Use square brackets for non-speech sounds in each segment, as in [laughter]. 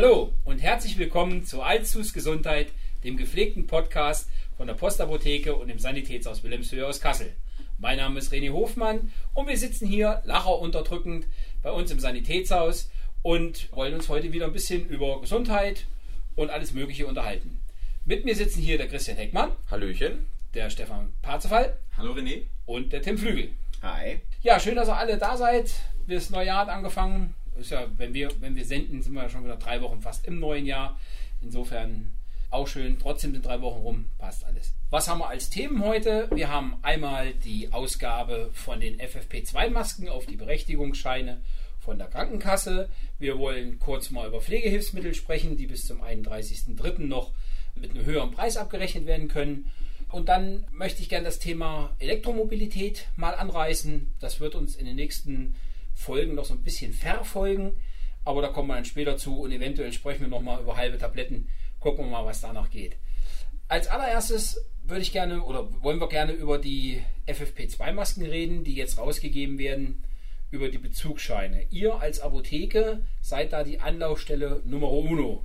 Hallo und herzlich willkommen zu Alzus Gesundheit, dem gepflegten Podcast von der Postapotheke und dem Sanitätshaus Wilhelmshöhe aus Kassel. Mein Name ist René Hofmann und wir sitzen hier lacher unterdrückend bei uns im Sanitätshaus und wollen uns heute wieder ein bisschen über Gesundheit und alles Mögliche unterhalten. Mit mir sitzen hier der Christian Heckmann, Hallöchen. der Stefan Parzefall Hallo René. und der Tim Flügel. Hi. Ja, schön, dass ihr alle da seid. Das neue Jahr hat angefangen. Ist ja, wenn wir, wenn wir senden, sind wir ja schon wieder drei Wochen fast im neuen Jahr. Insofern auch schön. Trotzdem sind drei Wochen rum. Passt alles. Was haben wir als Themen heute? Wir haben einmal die Ausgabe von den FFP2-Masken auf die Berechtigungsscheine von der Krankenkasse. Wir wollen kurz mal über Pflegehilfsmittel sprechen, die bis zum 31.03. noch mit einem höheren Preis abgerechnet werden können. Und dann möchte ich gerne das Thema Elektromobilität mal anreißen. Das wird uns in den nächsten Folgen noch so ein bisschen verfolgen. Aber da kommen wir dann später zu und eventuell sprechen wir nochmal über halbe Tabletten. Gucken wir mal, was danach geht. Als allererstes würde ich gerne oder wollen wir gerne über die FFP2-Masken reden, die jetzt rausgegeben werden, über die Bezugsscheine. Ihr als Apotheke seid da die Anlaufstelle Nummer uno.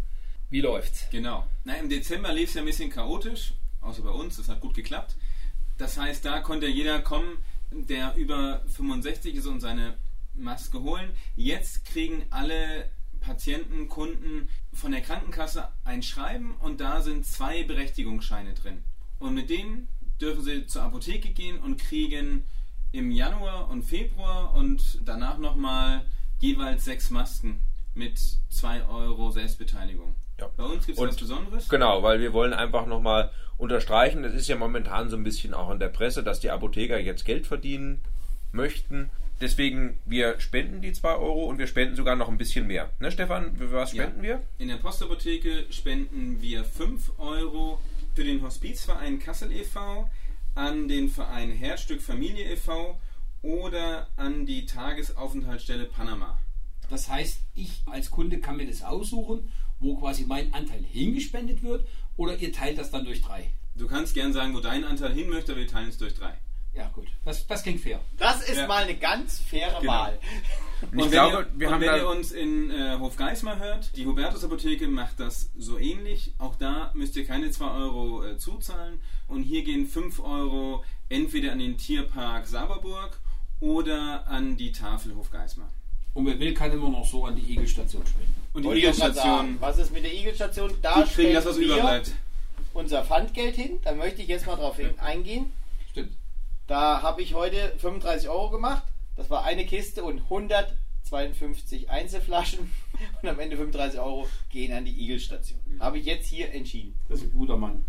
Wie läuft's? Genau. Na, Im Dezember lief es ja ein bisschen chaotisch, außer bei uns. Das hat gut geklappt. Das heißt, da konnte jeder kommen, der über 65 ist und seine Maske holen. Jetzt kriegen alle Patienten, Kunden von der Krankenkasse ein Schreiben und da sind zwei Berechtigungsscheine drin. Und mit denen dürfen sie zur Apotheke gehen und kriegen im Januar und Februar und danach nochmal jeweils sechs Masken mit 2 Euro Selbstbeteiligung. Ja. Bei uns gibt es was Besonderes. Genau, weil wir wollen einfach nochmal unterstreichen, das ist ja momentan so ein bisschen auch in der Presse, dass die Apotheker jetzt Geld verdienen möchten. Deswegen, wir spenden die 2 Euro und wir spenden sogar noch ein bisschen mehr. Ne, Stefan, für was Ja. spenden wir? In der Postapotheke spenden wir 5 Euro für den Hospizverein Kassel e.V., an den Verein Herzstück Familie e.V. oder an die Tagesaufenthaltsstelle Panama. Das heißt, ich als Kunde kann mir das aussuchen, wo quasi mein Anteil hingespendet wird, oder ihr teilt das dann durch drei. Du kannst gern sagen, wo dein Anteil hin möchte, aber wir teilen es durch drei. Ja, gut. Das, das klingt fair. Das ist Ja. mal eine ganz faire Genau. Wahl. Und ich wenn, glaube, ihr, wir und haben wenn ihr uns in äh, Hofgeismar hört, die Hubertus Apotheke macht das so ähnlich. Auch da müsst ihr keine 2 Euro äh, zuzahlen. Und hier gehen 5 Euro entweder an den Tierpark Saberburg oder an die Tafel Hofgeismar. Und wer will, kann immer noch so an die Igelstation spenden. Und die Wollte Igelstation, sagen, Was ist mit der Igelstation? Da die kriegen das, was überbleibt. unser Pfandgeld hin. Da möchte ich jetzt mal drauf eingehen. Da habe ich heute 35 Euro gemacht. Das war eine Kiste und 152 Einzelflaschen. [laughs] Und am Ende 35 Euro gehen an die Igelstation. Habe ich jetzt hier entschieden. Das ist ein guter Mann.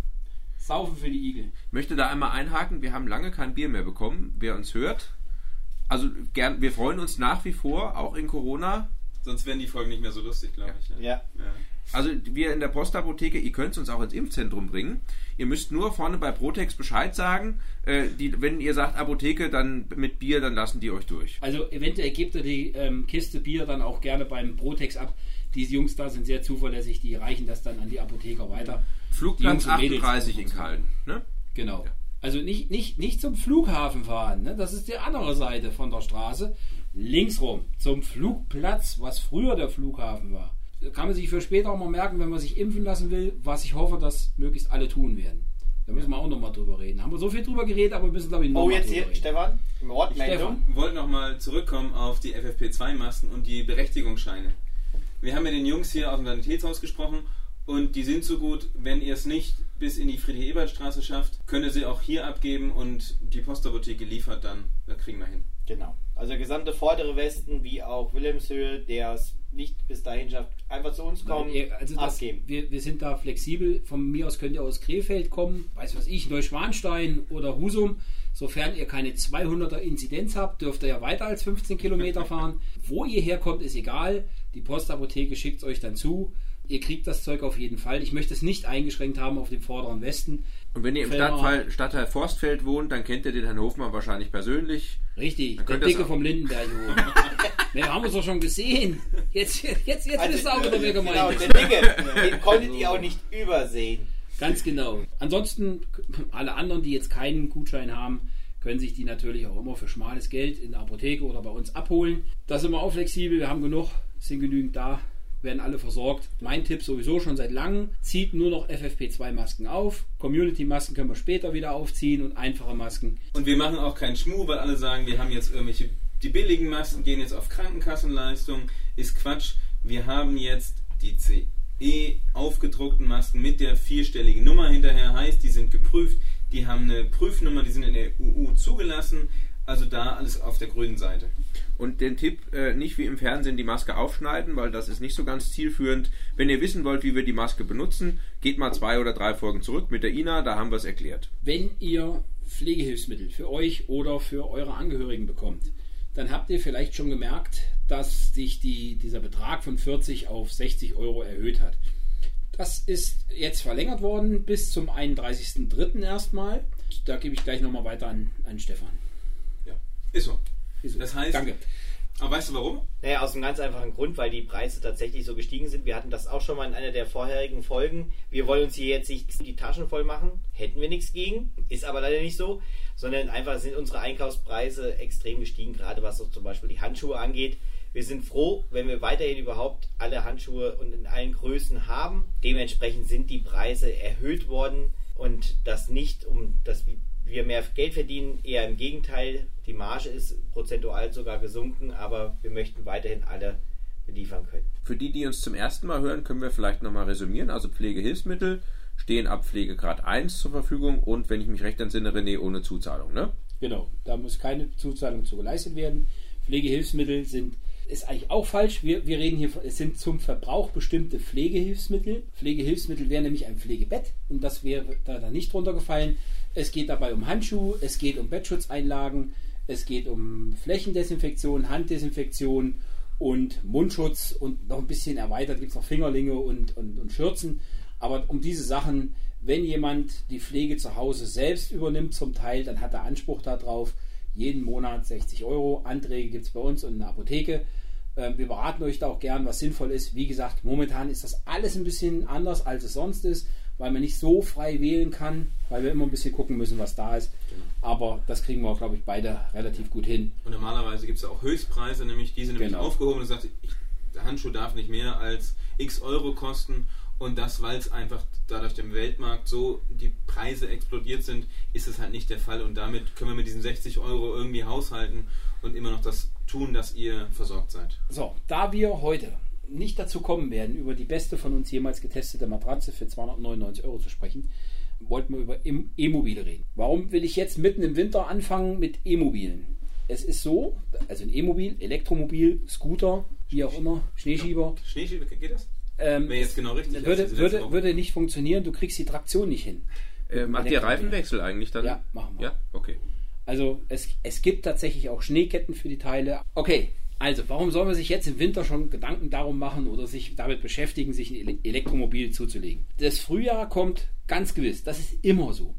Saufen für die Igel. ich möchte da einmal einhaken, wir haben lange kein Bier mehr bekommen, wer uns hört. Also gern, wir freuen uns nach wie vor, auch in Corona, Sonst wären die Folgen nicht mehr so lustig, glaube ich. Ne? Ja. Ja. Also wir in der Postapotheke, ihr könnt es uns auch ins Impfzentrum bringen. Ihr müsst nur vorne bei Protex Bescheid sagen. Äh, die, wenn ihr sagt Apotheke, dann mit Bier, dann lassen die euch durch. Also eventuell gebt ihr die ähm, Kiste Bier dann auch gerne beim Protex ab. Die Jungs da sind sehr zuverlässig, die reichen das dann an die Apotheker weiter. Flugplatz Jungs und Mädels 38 und in. Köln. Ne? Genau. Also nicht, nicht, nicht zum Flughafen fahren, ne? das ist die andere Seite von der Straße. Links rum, zum Flugplatz, was früher der Flughafen war. Da kann man sich für später auch mal merken, wenn man sich impfen lassen will, was ich hoffe, dass möglichst alle tun werden. Da müssen wir auch nochmal drüber reden. Haben wir so viel drüber geredet, aber wir müssen, glaube ich, Oh, nochmal jetzt drüber hier, reden. Stefan. Wortmeldung. Stefan. Wir wollten nochmal zurückkommen auf die FFP2-Masken und die Berechtigungsscheine. Wir haben mit den Jungs hier aus dem Sanitätshaus gesprochen und die sind so gut, wenn ihr es nicht bis in die Friedrich-Ebert-Straße schafft, könnt ihr sie auch hier abgeben und die Postapotheke liefert dann. Das kriegen wir hin. Genau. Also der gesamte vordere Westen wie auch Wilhelmshöhe, der es nicht bis dahin schafft, einfach zu uns kommen, Ihr- Also das, abgeben. wir, wir sind da flexibel. Von mir aus könnt ihr aus Krefeld kommen, weiß was ich, Neuschwanstein oder Husum. Sofern ihr keine 200er Inzidenz habt, dürft ihr ja weiter als 15 Kilometer [laughs] fahren. Wo ihr herkommt, ist egal. Die Postapotheke schickt es euch dann zu. Ihr kriegt das Zeug auf jeden Fall. Ich möchte es nicht eingeschränkt haben auf den vorderen Westen. Und wenn ihr im Stadtteil, Stadtteil Forstfeld wohnt, dann kennt ihr den Herrn Hofmann wahrscheinlich persönlich. Richtig, Dann der Dicke vom Lindenberg. Wir [laughs] haben uns doch schon gesehen. Jetzt, jetzt, jetzt Also, ist es auch wieder wer gemeint Genau, der Dicke, den konntet ihr auch nicht übersehen. Ganz genau. Ansonsten, alle anderen, die jetzt keinen Gutschein haben, können sich die natürlich auch immer für schmales Geld in der Apotheke oder bei uns abholen. Da sind wir auch flexibel, wir haben genug, sind genügend da. werden alle versorgt. Mein Tipp sowieso schon seit langem, zieht nur noch FFP2-Masken auf. Community-Masken können wir später wieder aufziehen und einfache Masken. Und wir machen auch keinen Schmuh, weil alle sagen, wir haben jetzt irgendwelche, die billigen Masken gehen jetzt auf Krankenkassenleistung. Ist Quatsch. Wir haben jetzt die CE aufgedruckten Masken mit der vierstelligen Nummer hinterher. Heißt, die sind geprüft, die haben eine Prüfnummer, die sind in der EU zugelassen. Also da alles auf der grünen Seite. Und den Tipp, äh, nicht wie im Fernsehen die Maske aufschneiden, weil das ist nicht so ganz zielführend. Wenn ihr wissen wollt, wie wir die Maske benutzen, geht mal zwei oder drei Folgen zurück mit der Ina, da haben wir es erklärt. Wenn ihr Pflegehilfsmittel für euch oder für eure Angehörigen bekommt, dann habt ihr vielleicht schon gemerkt, dass sich die, dieser Betrag von 40 auf 60 Euro erhöht hat. Das ist jetzt verlängert worden bis zum 31.03. erstmal. Da gebe ich gleich nochmal weiter an, an Stefan. Ja, ist so. Ist so. Das heißt, Danke. Aber weißt du warum? Naja, aus einem ganz einfachen Grund, weil die Preise tatsächlich so gestiegen sind. Wir hatten das auch schon mal in einer der vorherigen Folgen. Wir wollen uns hier jetzt nicht die Taschen voll machen. Hätten wir nichts gegen. Ist aber leider nicht so. Sondern einfach sind unsere Einkaufspreise extrem gestiegen, gerade was so zum Beispiel die Handschuhe angeht. Wir sind froh, wenn wir weiterhin überhaupt alle Handschuhe und in allen Größen haben. Dementsprechend sind die Preise erhöht worden und das nicht, um dass wir mehr Geld verdienen, eher im Gegenteil. Die Marge ist prozentual sogar gesunken, aber wir möchten weiterhin alle beliefern können. Für die, die uns zum ersten Mal hören, können wir vielleicht nochmal resümieren. Also Pflegehilfsmittel stehen ab Pflegegrad 1 zur Verfügung und wenn ich mich recht entsinne, René, ohne Zuzahlung, ne? Genau, da muss keine Zuzahlung zu geleistet werden. Pflegehilfsmittel sind ist eigentlich auch falsch. Wir, wir reden hier, es sind zum Verbrauch bestimmte Pflegehilfsmittel. Pflegehilfsmittel wäre nämlich ein Pflegebett und das wäre da, da nicht drunter gefallen. Es geht dabei um Handschuhe, es geht um Bettschutzeinlagen, es geht um Flächendesinfektion, Handdesinfektion und Mundschutz und noch ein bisschen erweitert gibt es noch Fingerlinge und, und, und Schürzen. Aber um diese Sachen, wenn jemand die Pflege zu Hause selbst übernimmt zum Teil, dann hat er Anspruch darauf jeden Monat 60 Euro. Anträge gibt es bei uns und in der Apotheke. Ähm, wir beraten euch da auch gern, was sinnvoll ist. Wie gesagt, momentan ist das alles ein bisschen anders, als es sonst ist, weil man nicht so frei wählen kann, weil wir immer ein bisschen gucken müssen, was da ist. Genau. Aber das kriegen wir, glaube ich, beide relativ gut hin. Und normalerweise gibt es auch Höchstpreise, nämlich diese nämlich Genau. aufgehoben und sagt, ich, der Handschuh darf nicht mehr als x Euro kosten. Und das, weil es einfach dadurch dem Weltmarkt so die Preise explodiert sind, ist es halt nicht der Fall. Und damit können wir mit diesen 60 Euro irgendwie haushalten und immer noch das tun, dass ihr versorgt seid. So, da wir heute nicht dazu kommen werden, über die beste von uns jemals getestete Matratze für 299 Euro zu sprechen, wollten wir über E-Mobile reden. Warum will ich jetzt mitten im Winter anfangen mit E-Mobilen? Es ist so, also ein E-Mobil, Elektromobil, Scooter, wie auch immer, Schneeschieber, Schneeschieber, geht das? Ähm, Wäre jetzt genau richtig. würde, würde, würde nicht funktionieren, du kriegst die Traktion nicht hin. Äh, macht ihr Reifenwechsel eigentlich dann? Ja, machen wir. Ja, okay. Also es, es gibt tatsächlich auch Schneeketten für die Teile. Okay, also warum soll man sich jetzt im Winter schon Gedanken darum machen oder sich damit beschäftigen, sich ein Ele- Elektromobil zuzulegen? Das Frühjahr kommt ganz gewiss, das ist immer so.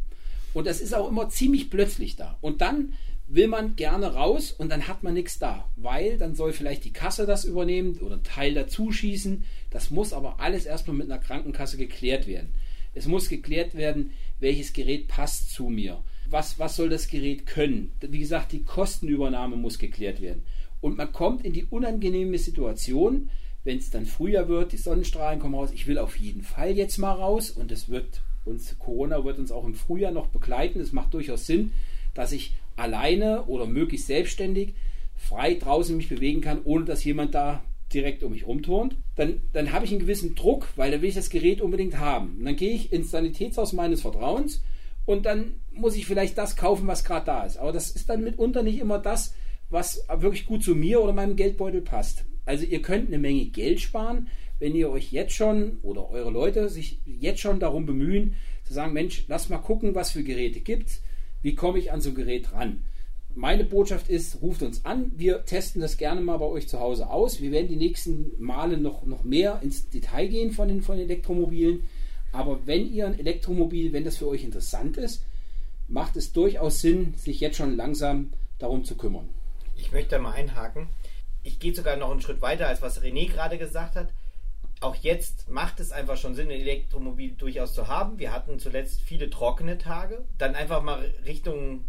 Und das ist auch immer ziemlich plötzlich da. Und dann will man gerne raus und dann hat man nichts da, weil dann soll vielleicht die Kasse das übernehmen oder einen Teil dazu schießen. Das muss aber alles erstmal mit einer Krankenkasse geklärt werden. Es muss geklärt werden, welches Gerät passt zu mir. Was, was soll das Gerät können? Wie gesagt, die Kostenübernahme muss geklärt werden. Und man kommt in die unangenehme Situation, wenn es dann Frühjahr wird, die Sonnenstrahlen kommen raus. Ich will auf jeden Fall jetzt mal raus und es wird uns, Corona wird uns auch im Frühjahr noch begleiten. Es macht durchaus Sinn, dass ich alleine oder möglichst selbstständig frei draußen mich bewegen kann, ohne dass jemand da direkt um mich rumturnt, dann, dann habe ich einen gewissen Druck, weil dann will ich das Gerät unbedingt haben. Und dann gehe ich ins Sanitätshaus meines Vertrauens und dann muss ich vielleicht das kaufen, was gerade da ist. Aber das ist dann mitunter nicht immer das, was wirklich gut zu mir oder meinem Geldbeutel passt. Also ihr könnt eine Menge Geld sparen, wenn ihr euch jetzt schon oder eure Leute sich jetzt schon darum bemühen, zu sagen, Mensch, lass mal gucken, was für Geräte gibt. Wie komme ich an so ein Gerät ran? Meine Botschaft ist, ruft uns an. Wir testen das gerne mal bei euch zu Hause aus. Wir werden die nächsten Male noch, noch mehr ins Detail gehen von den, von den Elektromobilen. Aber wenn ihr ein Elektromobil, wenn das für euch interessant ist, macht es durchaus Sinn, sich jetzt schon langsam darum zu kümmern. Ich möchte mal einhaken. Ich gehe sogar noch einen Schritt weiter, als was René gerade gesagt hat. Auch jetzt macht es einfach schon Sinn, ein Elektromobil durchaus zu haben. Wir hatten zuletzt viele trockene Tage. Dann einfach mal Richtung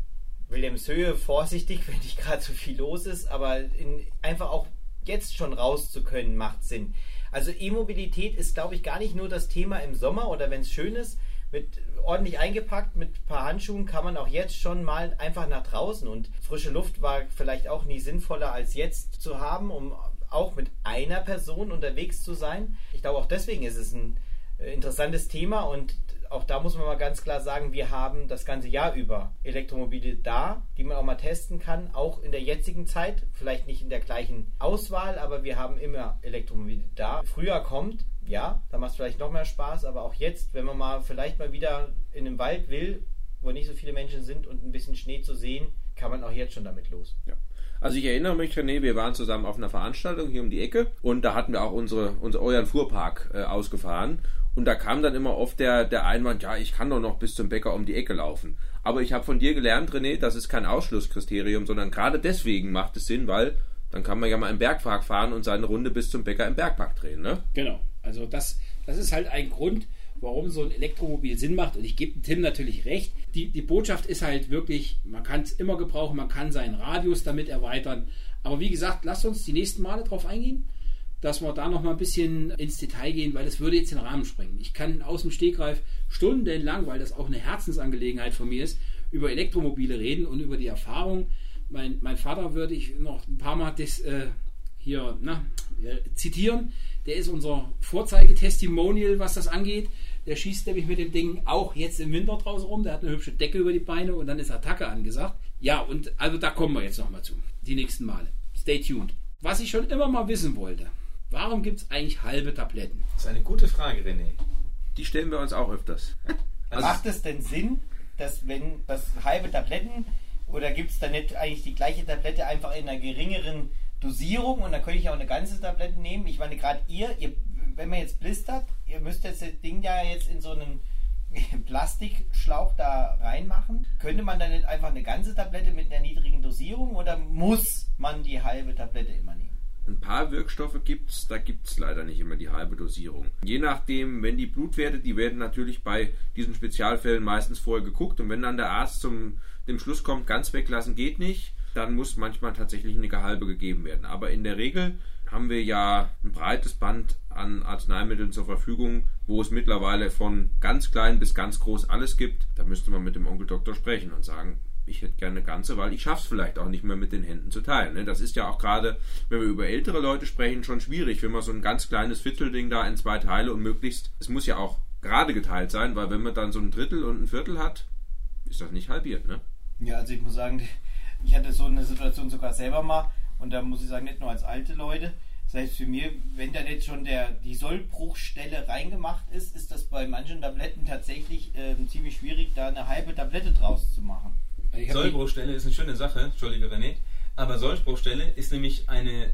Wilhelmshöhe vorsichtig, [laughs] wenn nicht gerade so viel los ist, aber in, einfach auch jetzt schon raus zu können, macht Sinn. Also E-Mobilität ist, glaube ich, gar nicht nur das Thema im Sommer oder wenn es schön ist, mit ordentlich eingepackt, mit ein paar Handschuhen kann man auch jetzt schon mal einfach nach draußen und frische Luft war vielleicht auch nie sinnvoller als jetzt zu haben, um auch mit einer Person unterwegs zu sein. Ich glaube auch deswegen ist es ein äh, interessantes Thema und auch da muss man mal ganz klar sagen, wir haben das ganze Jahr über Elektromobile da, die man auch mal testen kann, auch in der jetzigen Zeit, vielleicht nicht in der gleichen Auswahl, aber wir haben immer Elektromobile da. Früher kommt, ja, da macht es vielleicht noch mehr Spaß, aber auch jetzt, wenn man mal vielleicht mal wieder in den Wald will, wo nicht so viele Menschen sind und ein bisschen Schnee zu sehen, kann man auch jetzt schon damit los. Ja. Also ich erinnere mich, René, wir waren zusammen auf einer Veranstaltung hier um die Ecke und da hatten wir auch unsere, unser euren Fuhrpark äh, ausgefahren und da kam dann immer oft der, der Einwand, ja, ich kann doch noch bis zum Bäcker um die Ecke laufen. Aber ich habe von dir gelernt, René, das ist kein Ausschlusskriterium, sondern gerade deswegen macht es Sinn, weil dann kann man ja mal im Bergpark fahren und seine Runde bis zum Bäcker im Bergpark drehen, ne? Genau. Also das, das ist halt ein Grund, warum so ein Elektromobil Sinn macht. Und ich gebe Tim natürlich recht. Die, die Botschaft ist halt wirklich, man kann es immer gebrauchen, man kann seinen Radius damit erweitern. Aber wie gesagt, lasst uns die nächsten Male drauf eingehen dass wir da noch mal ein bisschen ins Detail gehen, weil das würde jetzt den Rahmen sprengen. Ich kann aus dem Stegreif stundenlang, weil das auch eine Herzensangelegenheit von mir ist, über Elektromobile reden und über die Erfahrung. Mein, mein Vater würde ich noch ein paar Mal das äh, hier na, äh, zitieren. Der ist unser Vorzeigetestimonial, was das angeht. Der schießt nämlich mit dem Ding auch jetzt im Winter draußen rum. Der hat eine hübsche Decke über die Beine und dann ist Attacke angesagt. Ja, und also da kommen wir jetzt noch mal zu. Die nächsten Male. Stay tuned. Was ich schon immer mal wissen wollte. Warum gibt es eigentlich halbe Tabletten? Das ist eine gute Frage, René. Die stellen wir uns auch öfters. Also Macht es denn Sinn, dass wenn das halbe Tabletten oder gibt es da nicht eigentlich die gleiche Tablette einfach in einer geringeren Dosierung und dann könnte ich auch eine ganze Tablette nehmen? Ich meine, gerade ihr, ihr, wenn man jetzt blistert, ihr müsst jetzt das Ding ja jetzt in so einen [laughs] Plastikschlauch da reinmachen. Könnte man dann nicht einfach eine ganze Tablette mit einer niedrigen Dosierung oder muss man die halbe Tablette immer nehmen? Ein paar Wirkstoffe gibt es, da gibt es leider nicht immer die halbe Dosierung. Je nachdem, wenn die Blutwerte, die werden natürlich bei diesen Spezialfällen meistens vorher geguckt und wenn dann der Arzt zum dem Schluss kommt, ganz weglassen geht nicht, dann muss manchmal tatsächlich eine halbe gegeben werden. Aber in der Regel haben wir ja ein breites Band an Arzneimitteln zur Verfügung, wo es mittlerweile von ganz klein bis ganz groß alles gibt. Da müsste man mit dem Onkel Doktor sprechen und sagen, ich hätte gerne eine ganze, weil ich es vielleicht auch nicht mehr mit den Händen zu teilen. Ne? Das ist ja auch gerade, wenn wir über ältere Leute sprechen, schon schwierig, wenn man so ein ganz kleines Viertelding da in zwei Teile und möglichst, es muss ja auch gerade geteilt sein, weil wenn man dann so ein Drittel und ein Viertel hat, ist das nicht halbiert, ne? Ja, also ich muss sagen, [laughs] ich hatte so eine Situation sogar selber mal und da muss ich sagen, nicht nur als alte Leute, selbst für mir, wenn da jetzt schon der, die Sollbruchstelle reingemacht ist, ist das bei manchen Tabletten tatsächlich äh, ziemlich schwierig, da eine halbe Tablette draus zu machen. Sollbruchstelle ist eine schöne Sache, Entschuldige René, aber Sollbruchstelle ist nämlich eine,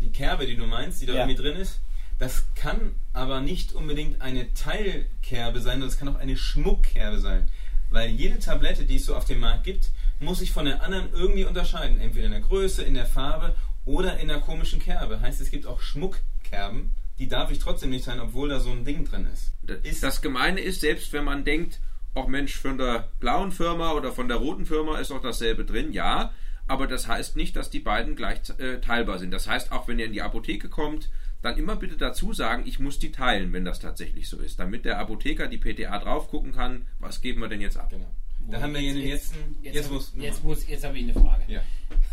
die Kerbe, die du meinst, die da ja. irgendwie drin ist. Das kann aber nicht unbedingt eine Teilkerbe sein, das kann auch eine Schmuckkerbe sein. Weil jede Tablette, die es so auf dem Markt gibt, muss sich von der anderen irgendwie unterscheiden. Entweder in der Größe, in der Farbe oder in der komischen Kerbe. Heißt, es gibt auch Schmuckkerben, die darf ich trotzdem nicht sein, obwohl da so ein Ding drin ist. Das, das Gemeine ist, selbst wenn man denkt, auch Mensch, von der blauen Firma oder von der roten Firma ist auch dasselbe drin, ja, aber das heißt nicht, dass die beiden gleich äh, teilbar sind. Das heißt, auch wenn ihr in die Apotheke kommt, dann immer bitte dazu sagen, ich muss die teilen, wenn das tatsächlich so ist, damit der Apotheker die PTA drauf gucken kann, was geben wir denn jetzt ab. Genau. Da haben wir jetzt, jetzt, jetzt, jetzt, muss, jetzt, muss, jetzt habe ich eine Frage. Ja.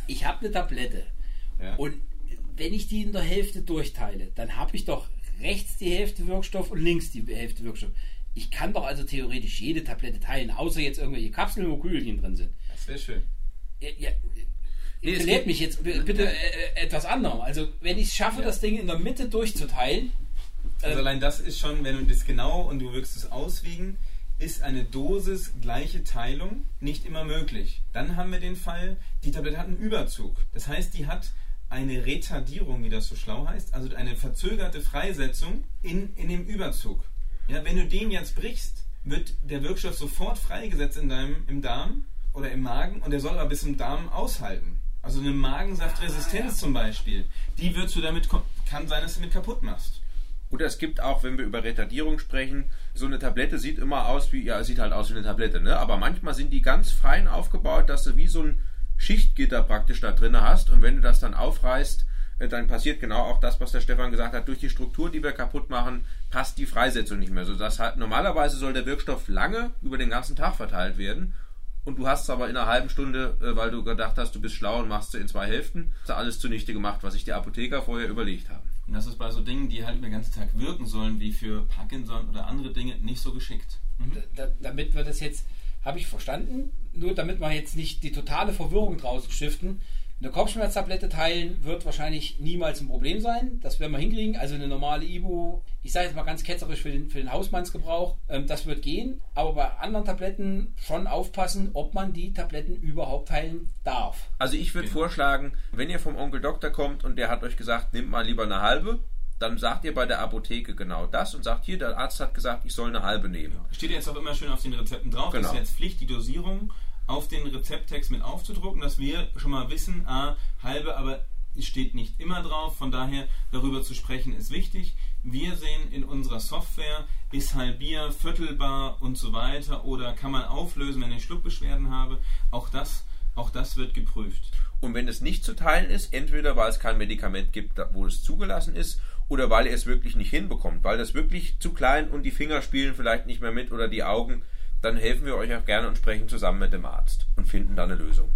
Ich habe eine Tablette ja. und wenn ich die in der Hälfte durchteile, dann habe ich doch rechts die Hälfte Wirkstoff und links die Hälfte Wirkstoff. Ich kann doch also theoretisch jede Tablette teilen, außer jetzt irgendwelche Kapseln, wo Kügelchen drin sind. Das wäre schön. Ja, ja, nee, belehrt mich jetzt bitte äh, etwas anderem. Also, wenn ich es schaffe, ja. das Ding in der Mitte durchzuteilen. Also, äh, allein das ist schon, wenn du das genau und du wirkst es auswiegen, ist eine Dosis gleiche Teilung nicht immer möglich. Dann haben wir den Fall, die Tablette hat einen Überzug. Das heißt, die hat eine Retardierung, wie das so schlau heißt, also eine verzögerte Freisetzung in, in dem Überzug. Ja, wenn du den jetzt brichst, wird der Wirkstoff sofort freigesetzt in deinem, im Darm oder im Magen und der soll aber bis im Darm aushalten. Also eine Magensaftresistenz zum Beispiel, die wird du damit, kann sein, dass du damit kaputt machst. Oder es gibt auch, wenn wir über Retardierung sprechen, so eine Tablette sieht immer aus wie, ja, sieht halt aus wie eine Tablette, ne? Aber manchmal sind die ganz fein aufgebaut, dass du wie so ein Schichtgitter praktisch da drin hast und wenn du das dann aufreißt, äh, dann passiert genau auch das, was der Stefan gesagt hat. Durch die Struktur, die wir kaputt machen, passt die Freisetzung nicht mehr. So dass halt, normalerweise soll der Wirkstoff lange über den ganzen Tag verteilt werden. Und du hast es aber in einer halben Stunde, äh, weil du gedacht hast, du bist schlau und machst es in zwei Hälften, hast du alles zunichte gemacht, was sich die Apotheker vorher überlegt haben. Und das ist bei so Dingen, die halt über den ganzen Tag wirken sollen, wie für Parkinson oder andere Dinge, nicht so geschickt. Da, damit wir das jetzt, habe ich verstanden, nur damit wir jetzt nicht die totale Verwirrung draußen stiften. Eine Kopfschmerztablette teilen wird wahrscheinlich niemals ein Problem sein. Das werden wir hinkriegen. Also eine normale Ibu, ich sage jetzt mal ganz ketzerisch für den, für den Hausmannsgebrauch, ähm, das wird gehen. Aber bei anderen Tabletten schon aufpassen, ob man die Tabletten überhaupt teilen darf. Also ich würde vorschlagen, wenn ihr vom Onkel Doktor kommt und der hat euch gesagt, nehmt mal lieber eine halbe, dann sagt ihr bei der Apotheke genau das und sagt hier, der Arzt hat gesagt, ich soll eine halbe nehmen. Steht jetzt auch immer schön auf den Rezepten drauf. Genau. Das ist jetzt Pflicht, die Dosierung auf den Rezepttext mit aufzudrucken, dass wir schon mal wissen, ah, halbe, aber es steht nicht immer drauf. Von daher darüber zu sprechen ist wichtig. Wir sehen in unserer Software, ist halbier, viertelbar und so weiter oder kann man auflösen, wenn ich Schluckbeschwerden habe. Auch das, auch das wird geprüft. Und wenn es nicht zu teilen ist, entweder weil es kein Medikament gibt, wo es zugelassen ist, oder weil ihr es wirklich nicht hinbekommt, weil das wirklich zu klein und die Finger spielen vielleicht nicht mehr mit oder die Augen, dann helfen wir euch auch gerne und sprechen zusammen mit dem Arzt und finden dann eine Lösung.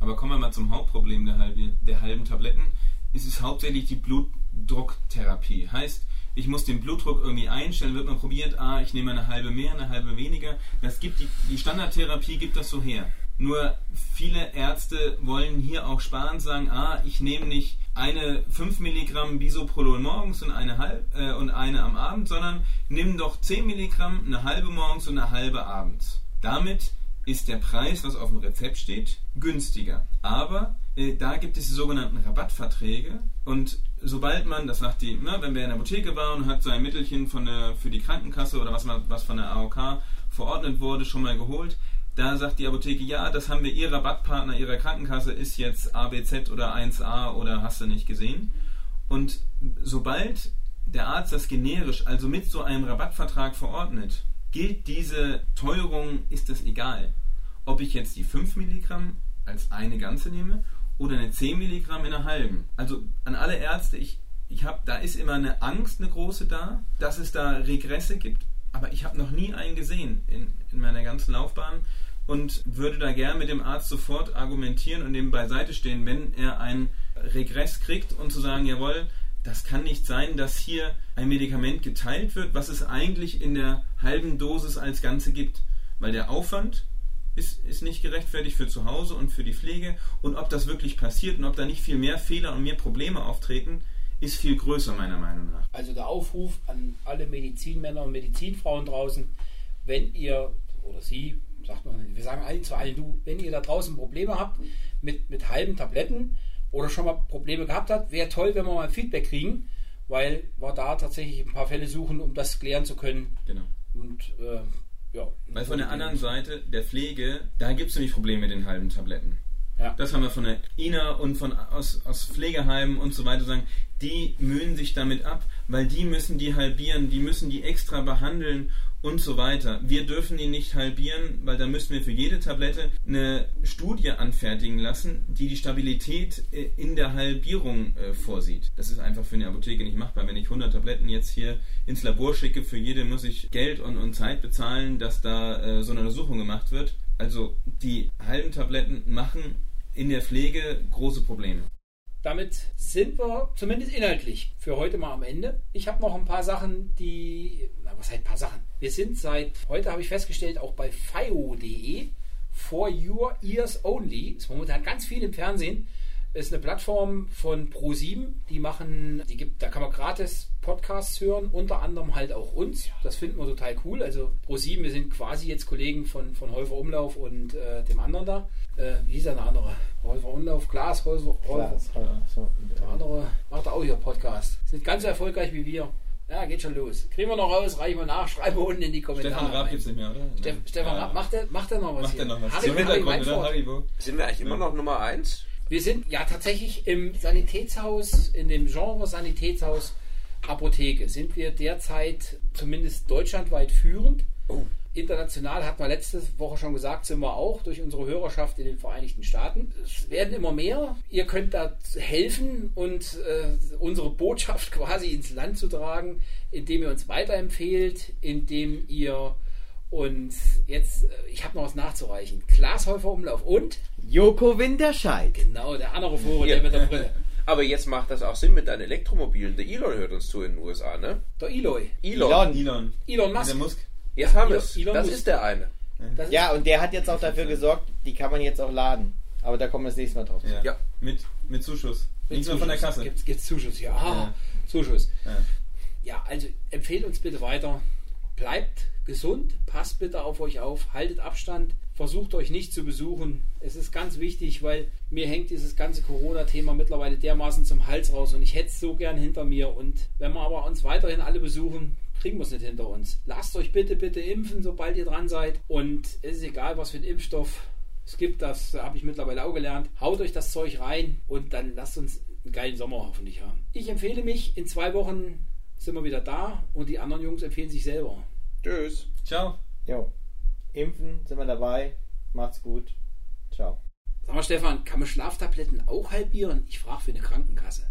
Aber kommen wir mal zum Hauptproblem der, halbe, der halben Tabletten. Es ist hauptsächlich die Blutdrucktherapie. Heißt, ich muss den Blutdruck irgendwie einstellen, wird man probiert, ah, ich nehme eine halbe mehr, eine halbe weniger. Das gibt die, die Standardtherapie gibt das so her. Nur viele Ärzte wollen hier auch sparen, sagen, ah, ich nehme nicht eine 5 Milligramm Bisoprolol morgens und eine, halb, äh, und eine am Abend, sondern nimm doch 10 Milligramm, eine halbe morgens und eine halbe abends. Damit ist der Preis, was auf dem Rezept steht, günstiger. Aber äh, da gibt es die sogenannten Rabattverträge und sobald man, das sagt die, ne, wenn wer in der Apotheke war und hat sein Mittelchen von der, für die Krankenkasse oder was, was von der AOK verordnet wurde, schon mal geholt, da sagt die Apotheke, ja, das haben wir, Ihr Rabattpartner Ihrer Krankenkasse ist jetzt ABZ oder 1A oder hast du nicht gesehen. Und sobald der Arzt das generisch, also mit so einem Rabattvertrag verordnet, gilt diese Teuerung, ist das egal. Ob ich jetzt die 5 Milligramm als eine ganze nehme oder eine 10 Milligramm in einer halben. Also an alle Ärzte, ich, ich habe, da ist immer eine Angst, eine große da, dass es da Regresse gibt, aber ich habe noch nie einen gesehen in, in meiner ganzen Laufbahn und würde da gern mit dem Arzt sofort argumentieren und dem beiseite stehen, wenn er einen Regress kriegt und zu sagen, jawohl, das kann nicht sein, dass hier ein Medikament geteilt wird, was es eigentlich in der halben Dosis als Ganze gibt, weil der Aufwand ist, ist nicht gerechtfertigt für zu Hause und für die Pflege und ob das wirklich passiert und ob da nicht viel mehr Fehler und mehr Probleme auftreten, ist viel größer meiner Meinung nach. Also der Aufruf an alle Medizinmänner und Medizinfrauen draußen, wenn ihr, oder sie, sagt man, wir sagen allen zu allen du, wenn ihr da draußen Probleme habt mit, mit halben Tabletten oder schon mal Probleme gehabt habt, wäre toll, wenn wir mal Feedback kriegen, weil wir da tatsächlich ein paar Fälle suchen, um das klären zu können. Genau. Und äh, ja. Weil von der anderen Seite der Pflege, da gibt es nicht Probleme mit den halben Tabletten. Ja. Das haben wir von der INA und von aus, aus Pflegeheimen und so weiter sagen, die mühen sich damit ab, weil die müssen die halbieren, die müssen die extra behandeln und so weiter. Wir dürfen die nicht halbieren, weil da müssen wir für jede Tablette eine Studie anfertigen lassen, die die Stabilität äh, in der Halbierung äh, vorsieht. Das ist einfach für eine Apotheke nicht machbar. Wenn ich 100 Tabletten jetzt hier ins Labor schicke, für jede muss ich Geld und, und Zeit bezahlen, dass da äh, so eine Untersuchung gemacht wird. Also die halben Tabletten machen in der Pflege große Probleme. damit sind wir zumindest inhaltlich für heute mal am Ende. Ich habe noch ein paar Sachen, die, was heißt ein paar Sachen? Wir sind seit heute, habe ich festgestellt, auch bei FIO.de, For Your Ears Only, ist momentan ganz viel im Fernsehen. Ist eine Plattform von Pro7, die machen, die gibt, da kann man gratis Podcasts hören, unter anderem halt auch uns. Das finden wir total cool. Also Pro7, wir sind quasi jetzt Kollegen von, von Häufer Umlauf und äh, dem anderen da. Äh, wie hieß der andere? Häufer Umlauf, Glas, Häufer, Häufer, der andere macht auch hier Podcast. Ist nicht ganz so erfolgreich wie wir. Ja, geht schon los. Kriegen wir noch raus, reichen wir nach, schreiben wir unten in die Kommentare. Stefan Raab gibt es nicht mehr, oder? Steff, Stefan Ja. Raab, macht der, macht der noch was? Macht hier? er noch was? Harry, Harry Hintergrund, Weinfurt. Haribo. Sind wir eigentlich immer noch Nummer 1? Wir sind ja tatsächlich im Sanitätshaus, in dem Genre Sanitätshaus Apotheke, sind wir derzeit zumindest deutschlandweit führend. Oh. International hat man letzte Woche schon gesagt, sind wir auch durch unsere Hörerschaft in den Vereinigten Staaten. Es werden immer mehr. Ihr könnt da helfen und äh, unsere Botschaft [laughs] quasi ins Land zu tragen, indem ihr uns weiterempfehlt, indem ihr uns jetzt, äh, ich habe noch was nachzureichen, Glashäufer Umlauf und Joko Winterscheid. genau der andere Hier. der mit der Brille. [laughs] Aber jetzt macht das auch Sinn mit deinen Elektromobilen. Der Elon hört uns zu in den USA, ne? Der Eloy. Elon. Elon. Elon Der Musk. Jetzt haben wir es. Elon Das Musk. ist der eine. Das ist- Ja, und der hat jetzt auch dafür gesorgt, die kann man jetzt auch laden. Aber da kommen wir das nächste Mal drauf. Ja. Ja. Mit, mit Zuschuss. Nicht nur von der Kasse. Gibt es Zuschuss? Ja, Ja. Zuschuss. Ja. Ja, also empfehlt uns bitte weiter. Bleibt gesund, passt bitte auf euch auf, haltet Abstand, versucht euch nicht zu besuchen. Es ist ganz wichtig, weil mir hängt dieses ganze Corona-Thema mittlerweile dermaßen zum Hals raus und ich hätte es so gern hinter mir. Und wenn wir aber uns weiterhin alle besuchen, kriegen wir es nicht hinter uns. Lasst euch bitte, bitte impfen, sobald ihr dran seid. Und es ist egal, was für ein Impfstoff es gibt, das habe ich mittlerweile auch gelernt. Haut euch das Zeug rein und dann lasst uns einen geilen Sommer hoffentlich haben. Ich empfehle mich, in zwei Wochen sind wir wieder da und die anderen Jungs empfehlen sich selber. Tschüss. Ciao. Jo. Impfen, sind wir dabei. Macht's gut. Ciao. Sag mal, Stefan, kann man Schlaftabletten auch halbieren? Ich frage für eine Krankenkasse.